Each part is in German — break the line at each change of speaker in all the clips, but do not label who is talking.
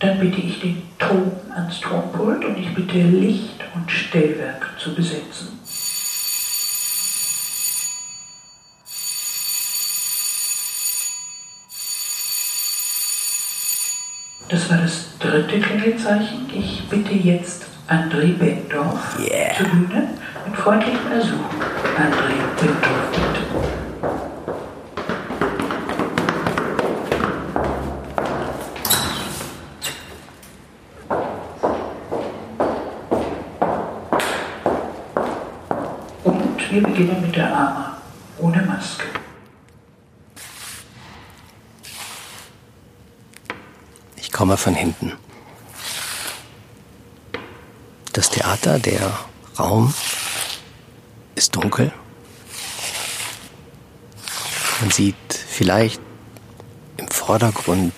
Dann bitte ich den Ton ans Tonpult und ich bitte Licht und Stellwerk zu besetzen. Das war das dritte Klingelzeichen. Ich bitte jetzt André Bendorf
Yeah.
zur Bühne mit freundlichem Ersuchen. André Bendorf, bitte. Und wir beginnen mit der Ama ohne Maske.
Ich komme von hinten. Das Theater, der Raum ist dunkel. Man sieht vielleicht im Vordergrund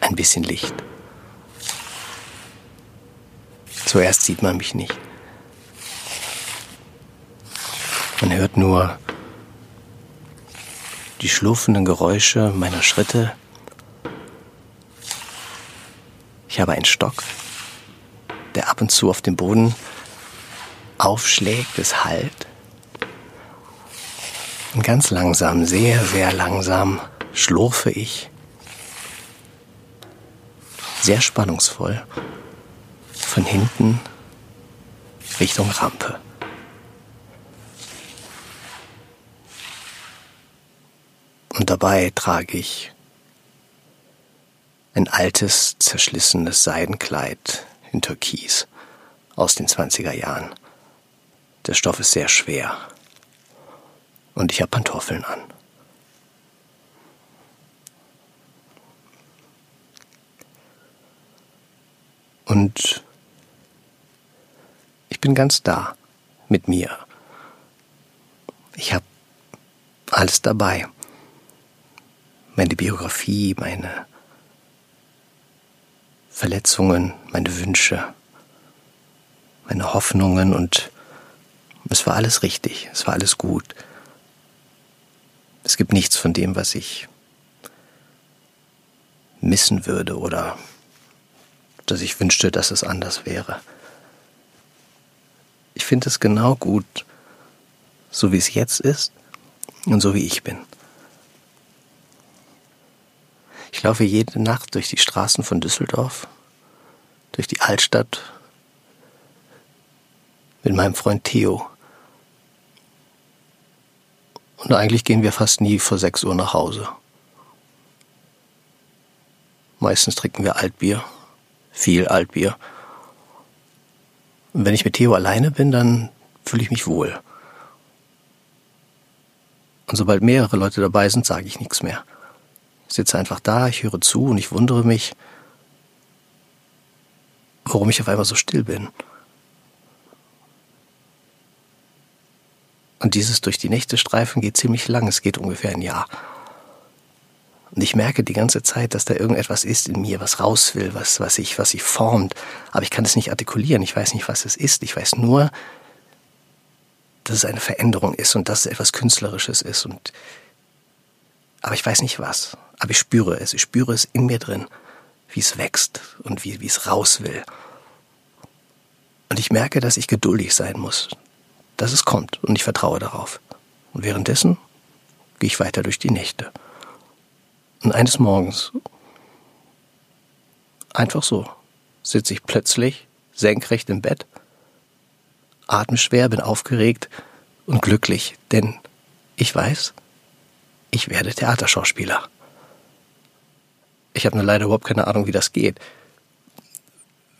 ein bisschen Licht. Zuerst sieht man mich nicht. Man hört nur die schlurfenden Geräusche meiner Schritte Ich habe einen Stock, der ab und zu auf dem Boden aufschlägt, es hallt. Und ganz langsam, sehr, sehr langsam schlurfe ich, sehr spannungsvoll, von hinten Richtung Rampe. Und dabei trage ich ein altes, zerschlissenes Seidenkleid in Türkis aus den 20er Jahren. Der Stoff ist sehr schwer. Und ich habe Pantoffeln an. Und ich bin ganz da mit mir. Ich habe alles dabei. Meine Biografie, meine Verletzungen, meine Wünsche, meine Hoffnungen und es war alles richtig, es war alles gut. Es gibt nichts von dem, was ich missen würde oder dass ich wünschte, dass es anders wäre. Ich finde es genau gut, so wie es jetzt ist und so wie ich bin. Ich laufe jede Nacht durch die Straßen von Düsseldorf, durch die Altstadt mit meinem Freund Theo. Und eigentlich gehen wir fast nie vor 6 Uhr nach Hause. Meistens trinken wir Altbier, viel Altbier. Und wenn ich mit Theo alleine bin, dann fühle ich mich wohl. Und sobald mehrere Leute dabei sind, sage ich nichts mehr. Ich sitze einfach da, ich höre zu und ich wundere mich, warum ich auf einmal so still bin. Und dieses durch die Nächte streifen geht ziemlich lang, es geht ungefähr ein Jahr. Und ich merke die ganze Zeit, dass da irgendetwas ist in mir, was raus will, was, was sich, was sich formt. Aber ich kann es nicht artikulieren. Ich weiß nicht, was es ist. Ich weiß nur, dass es eine Veränderung ist und dass es etwas Künstlerisches ist. Und, aber ich weiß nicht was. Aber ich spüre es. Ich spüre es in mir drin, wie es wächst und wie, wie es raus will. Und ich merke, dass ich geduldig sein muss, dass es kommt und ich vertraue darauf. Und währenddessen gehe ich weiter durch die Nächte. Und eines Morgens, einfach so, sitze ich plötzlich senkrecht im Bett, atme schwer, bin aufgeregt und glücklich, denn ich weiß, ich werde Theaterschauspieler. Ich habe nur leider überhaupt keine Ahnung, wie das geht.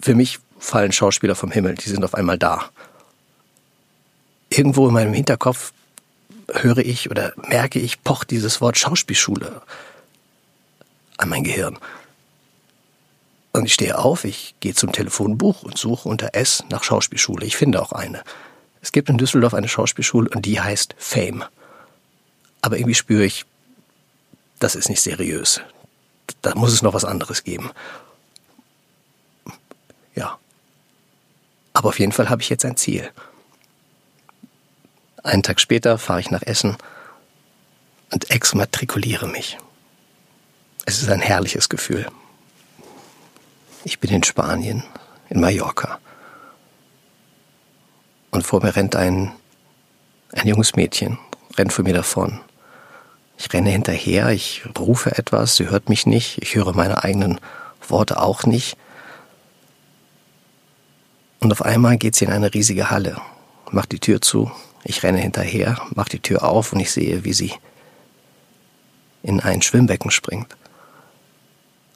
Für mich fallen Schauspieler vom Himmel, die sind auf einmal da. Irgendwo in meinem Hinterkopf höre ich oder merke ich, pocht dieses Wort Schauspielschule an mein Gehirn. Und ich stehe auf, ich gehe zum Telefonbuch und suche unter S nach Schauspielschule. Ich finde auch eine. Es gibt in Düsseldorf eine Schauspielschule und die heißt Fame. Aber irgendwie spüre ich, das ist nicht seriös. Da muss es noch was anderes geben. Ja. Aber auf jeden Fall habe ich jetzt ein Ziel. Einen Tag später fahre ich nach Essen und exmatrikuliere mich. Es ist ein herrliches Gefühl. Ich bin in Spanien, in Mallorca. Und vor mir rennt ein, ein junges Mädchen, rennt vor mir davon. Ich renne hinterher, ich rufe etwas, sie hört mich nicht, ich höre meine eigenen Worte auch nicht. Und auf einmal geht sie in eine riesige Halle, macht die Tür zu, ich renne hinterher, mache die Tür auf und ich sehe, wie sie in ein Schwimmbecken springt.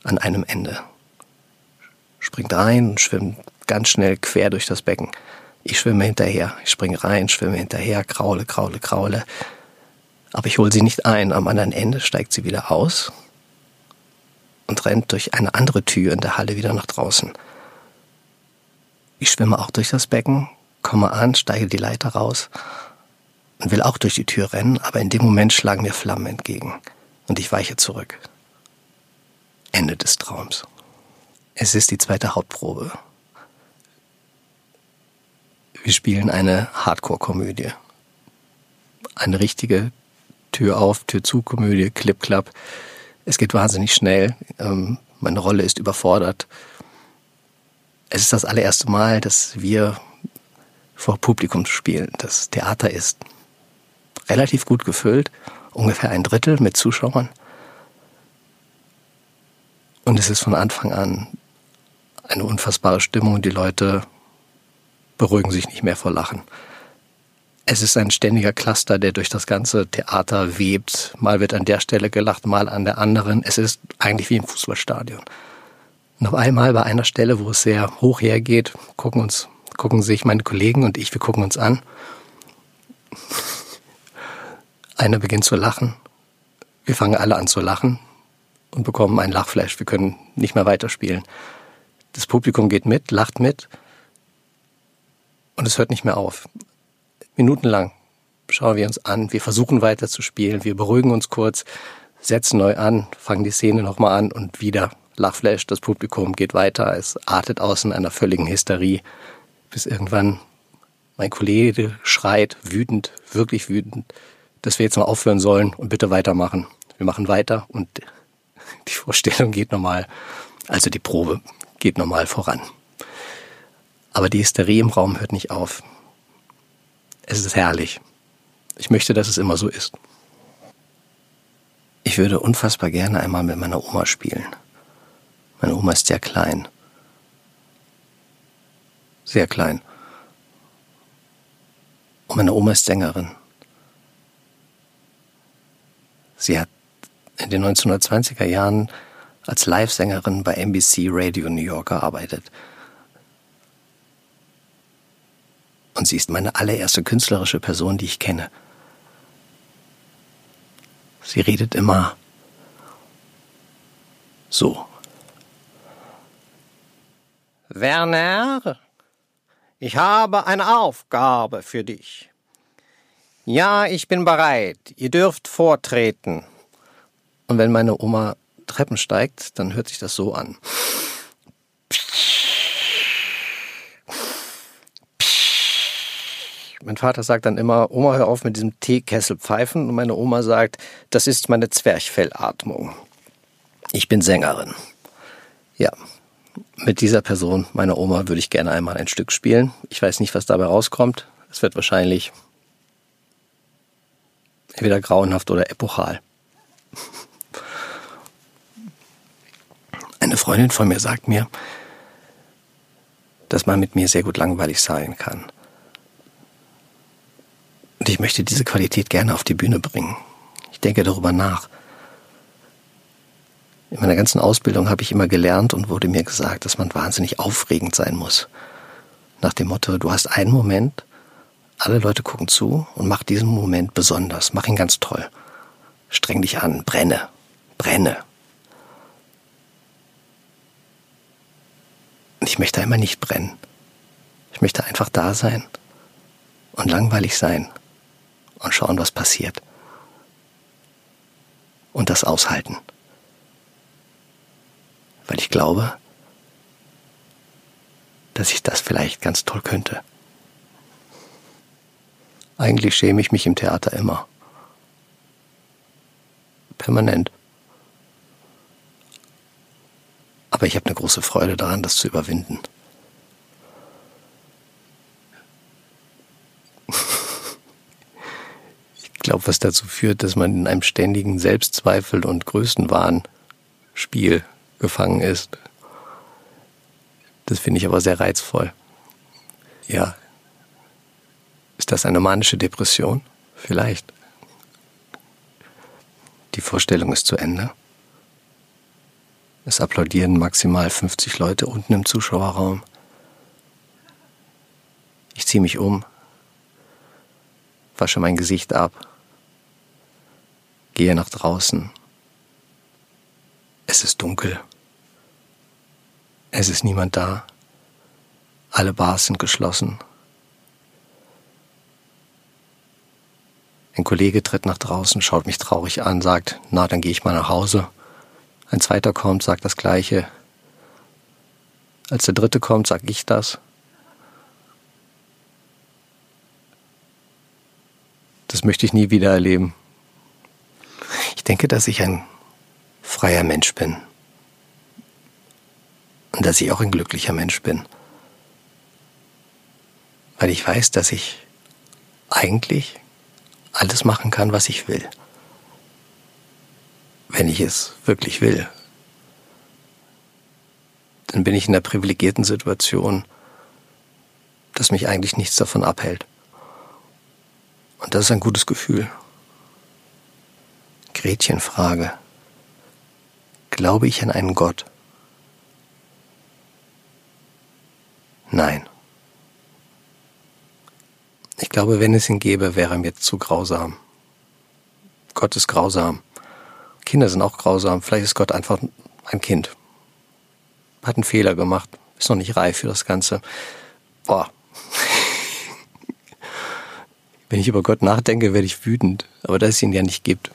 An einem Ende. Springt rein und schwimmt ganz schnell quer durch das Becken. Ich schwimme hinterher, ich springe rein, schwimme hinterher, kraule, kraule, kraule. Aber ich hole sie nicht ein. Am anderen Ende steigt sie wieder aus und rennt durch eine andere Tür in der Halle wieder nach draußen. Ich schwimme auch durch das Becken, komme an, steige die Leiter raus und will auch durch die Tür rennen, aber in dem Moment schlagen mir Flammen entgegen und ich weiche zurück. Ende des Traums. Es ist die zweite Hauptprobe. Wir spielen eine Hardcore-Komödie. Eine richtige Tür auf, Tür zu Komödie, Clip Clap. Es geht wahnsinnig schnell. Ähm, meine Rolle ist überfordert. Es ist das allererste Mal, dass wir vor Publikum spielen. Das Theater ist relativ gut gefüllt, ungefähr ein Drittel mit Zuschauern. Und es ist von Anfang an eine unfassbare Stimmung. Die Leute beruhigen sich nicht mehr vor Lachen. Es ist ein ständiger Cluster, der durch das ganze Theater webt. Mal wird an der Stelle gelacht, mal an der anderen. Es ist eigentlich wie im Fußballstadion. Noch einmal bei einer Stelle, wo es sehr hoch hergeht, gucken uns, gucken sich meine Kollegen und ich, wir gucken uns an. Einer beginnt zu lachen. Wir fangen alle an zu lachen und bekommen einen Lachflash. Wir können nicht mehr weiterspielen. Das Publikum geht mit, lacht mit und es hört nicht mehr auf minutenlang schauen wir uns an, wir versuchen weiter zu spielen, wir beruhigen uns kurz, setzen neu an, fangen die Szene nochmal an und wieder Lachflash, das Publikum geht weiter, es artet aus in einer völligen Hysterie, bis irgendwann mein Kollege schreit, wütend, wirklich wütend, dass wir jetzt mal aufhören sollen und bitte weitermachen. Wir machen weiter und die Vorstellung geht normal, also die Probe geht normal voran. Aber die Hysterie im Raum hört nicht auf. Es ist herrlich. Ich möchte, dass es immer so ist. Ich würde unfassbar gerne einmal mit meiner Oma spielen. Meine Oma ist sehr klein. Sehr klein. Und meine Oma ist Sängerin. Sie hat in den 1920er Jahren als Live-Sängerin bei NBC Radio New York gearbeitet. Und sie ist meine allererste künstlerische Person, die ich kenne. Sie redet immer so. Werner, ich habe eine Aufgabe für dich. Ja, ich bin bereit. Ihr dürft vortreten. Und wenn meine Oma Treppen steigt, dann hört sich das so an. Mein Vater sagt dann immer, Oma, hör auf mit diesem Teekessel pfeifen. Und meine Oma sagt, das ist meine Zwerchfellatmung. Ich bin Sängerin. Ja, mit dieser Person, meiner Oma, würde ich gerne einmal ein Stück spielen. Ich weiß nicht, was dabei rauskommt. Es wird wahrscheinlich entweder grauenhaft oder epochal. Eine Freundin von mir sagt mir, dass man mit mir sehr gut langweilig sein kann. Und ich möchte diese Qualität gerne auf die Bühne bringen. Ich denke darüber nach. In meiner ganzen Ausbildung habe ich immer gelernt und wurde mir gesagt, dass man wahnsinnig aufregend sein muss. Nach dem Motto, du hast einen Moment, alle Leute gucken zu und mach diesen Moment besonders, mach ihn ganz toll. Streng dich an, brenne, brenne. Und ich möchte einmal nicht brennen. Ich möchte einfach da sein und langweilig sein und schauen, was passiert. Und das aushalten. Weil ich glaube, dass ich das vielleicht ganz toll könnte. Eigentlich schäme ich mich im Theater immer. Permanent. Aber ich habe eine große Freude daran, das zu überwinden. Glaube, was dazu führt, dass man in einem ständigen Selbstzweifel und Größenwahn-Spiel gefangen ist. Das finde ich aber sehr reizvoll. Ja. Ist das eine manische Depression? Vielleicht. Die Vorstellung ist zu Ende. Es applaudieren maximal 50 Leute unten im Zuschauerraum. Ich ziehe mich um, wasche mein Gesicht ab, gehe nach draußen. Es ist dunkel. Es ist niemand da. Alle Bars sind geschlossen. Ein Kollege tritt nach draußen, schaut mich traurig an, sagt, na, dann gehe ich mal nach Hause. Ein zweiter kommt, sagt das gleiche. Als der dritte kommt, sag ich das. Das möchte ich nie wieder erleben. Ich denke, dass ich ein freier Mensch bin. Und dass ich auch ein glücklicher Mensch bin. Weil ich weiß, dass ich eigentlich alles machen kann, was ich will. Wenn ich es wirklich will. Dann bin ich in der privilegierten Situation, dass mich eigentlich nichts davon abhält. Und das ist ein gutes Gefühl. Gretchenfrage. Glaube ich an einen Gott? Nein. Ich glaube, wenn es ihn gäbe, wäre er mir zu grausam. Gott ist grausam. Kinder sind auch grausam. Vielleicht ist Gott einfach ein Kind. Hat einen Fehler gemacht. Ist noch nicht reif für das Ganze. Boah. Wenn ich über Gott nachdenke, werde ich wütend. Aber da es ihn ja nicht gibt,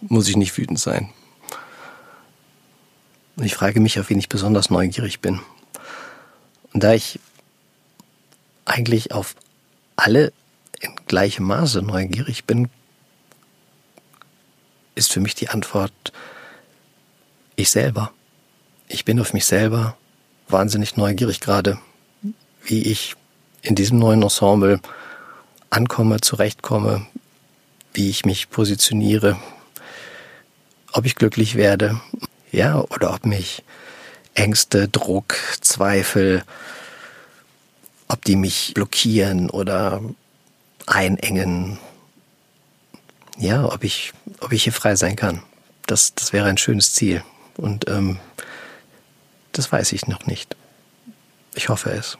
muss ich nicht wütend sein. Und ich frage mich, auf wen ich besonders neugierig bin. Und da ich eigentlich auf alle in gleichem Maße neugierig bin, ist für mich die Antwort ich selber. Ich bin auf mich selber wahnsinnig neugierig gerade, wie ich in diesem neuen Ensemble ankomme, zurechtkomme, wie ich mich positioniere, ob ich glücklich werde, ja, oder ob mich Ängste, Druck, Zweifel, ob die mich blockieren oder einengen. Ja, ob ich, ob ich hier frei sein kann. Das, das wäre ein schönes Ziel. Und ähm, das weiß ich noch nicht. Ich hoffe es.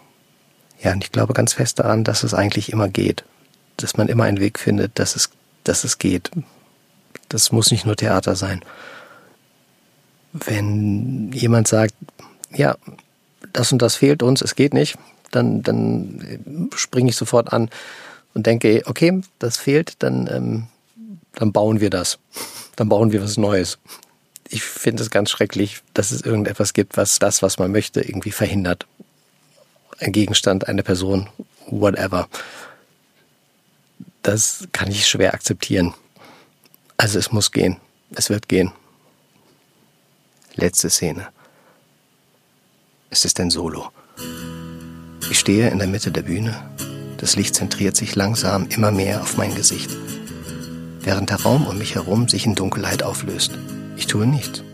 Ja, und ich glaube ganz fest daran, dass es eigentlich immer geht. Dass man immer einen Weg findet, dass es, dass es geht. Das muss nicht nur Theater sein. Wenn jemand sagt, ja, das und das fehlt uns, es geht nicht, dann, dann springe ich sofort an und denke, okay, das fehlt, dann, ähm, dann bauen wir das. Dann bauen wir was Neues. Ich finde es ganz schrecklich, dass es irgendetwas gibt, was das, was man möchte, irgendwie verhindert. Ein Gegenstand, eine Person, whatever. Das kann ich schwer akzeptieren. Also es muss gehen. Es wird gehen. Letzte Szene. Es ist ein Solo. Ich stehe in der Mitte der Bühne. Das Licht zentriert sich langsam immer mehr auf mein Gesicht, während der Raum um mich herum sich in Dunkelheit auflöst. Ich tue nichts.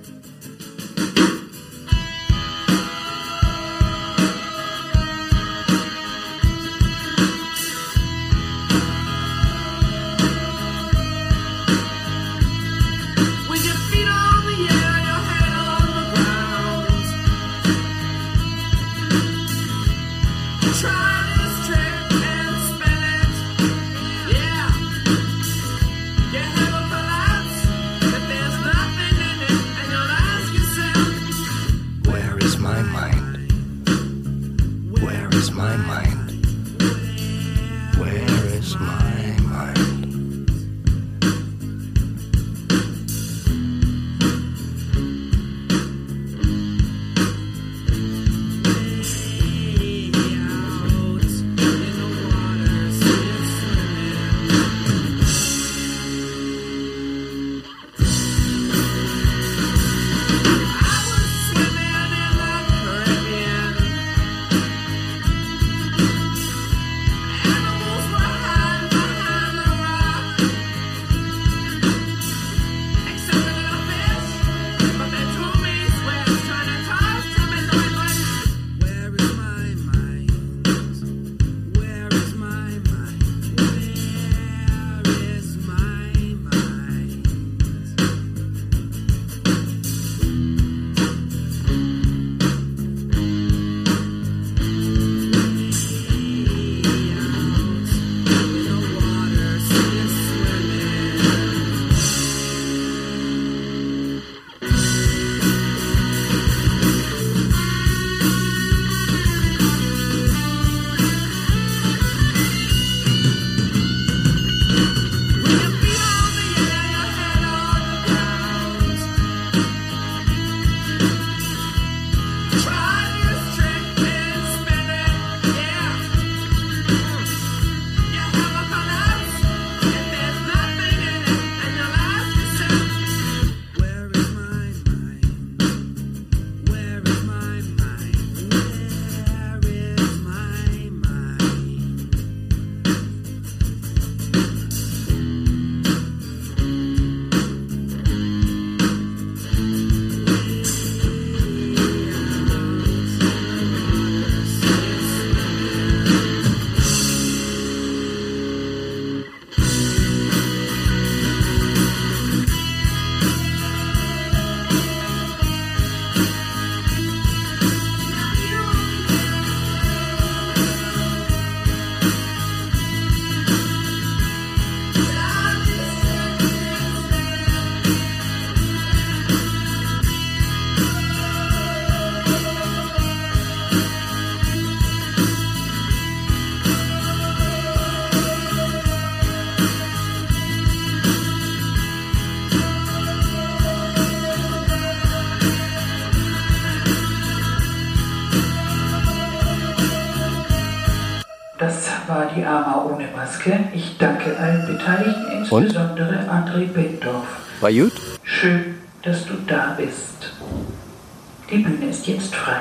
Maske. Ich danke allen Beteiligten, insbesondere André Bendorf.
War gut?
Schön, dass du da bist. Die Bühne ist jetzt frei.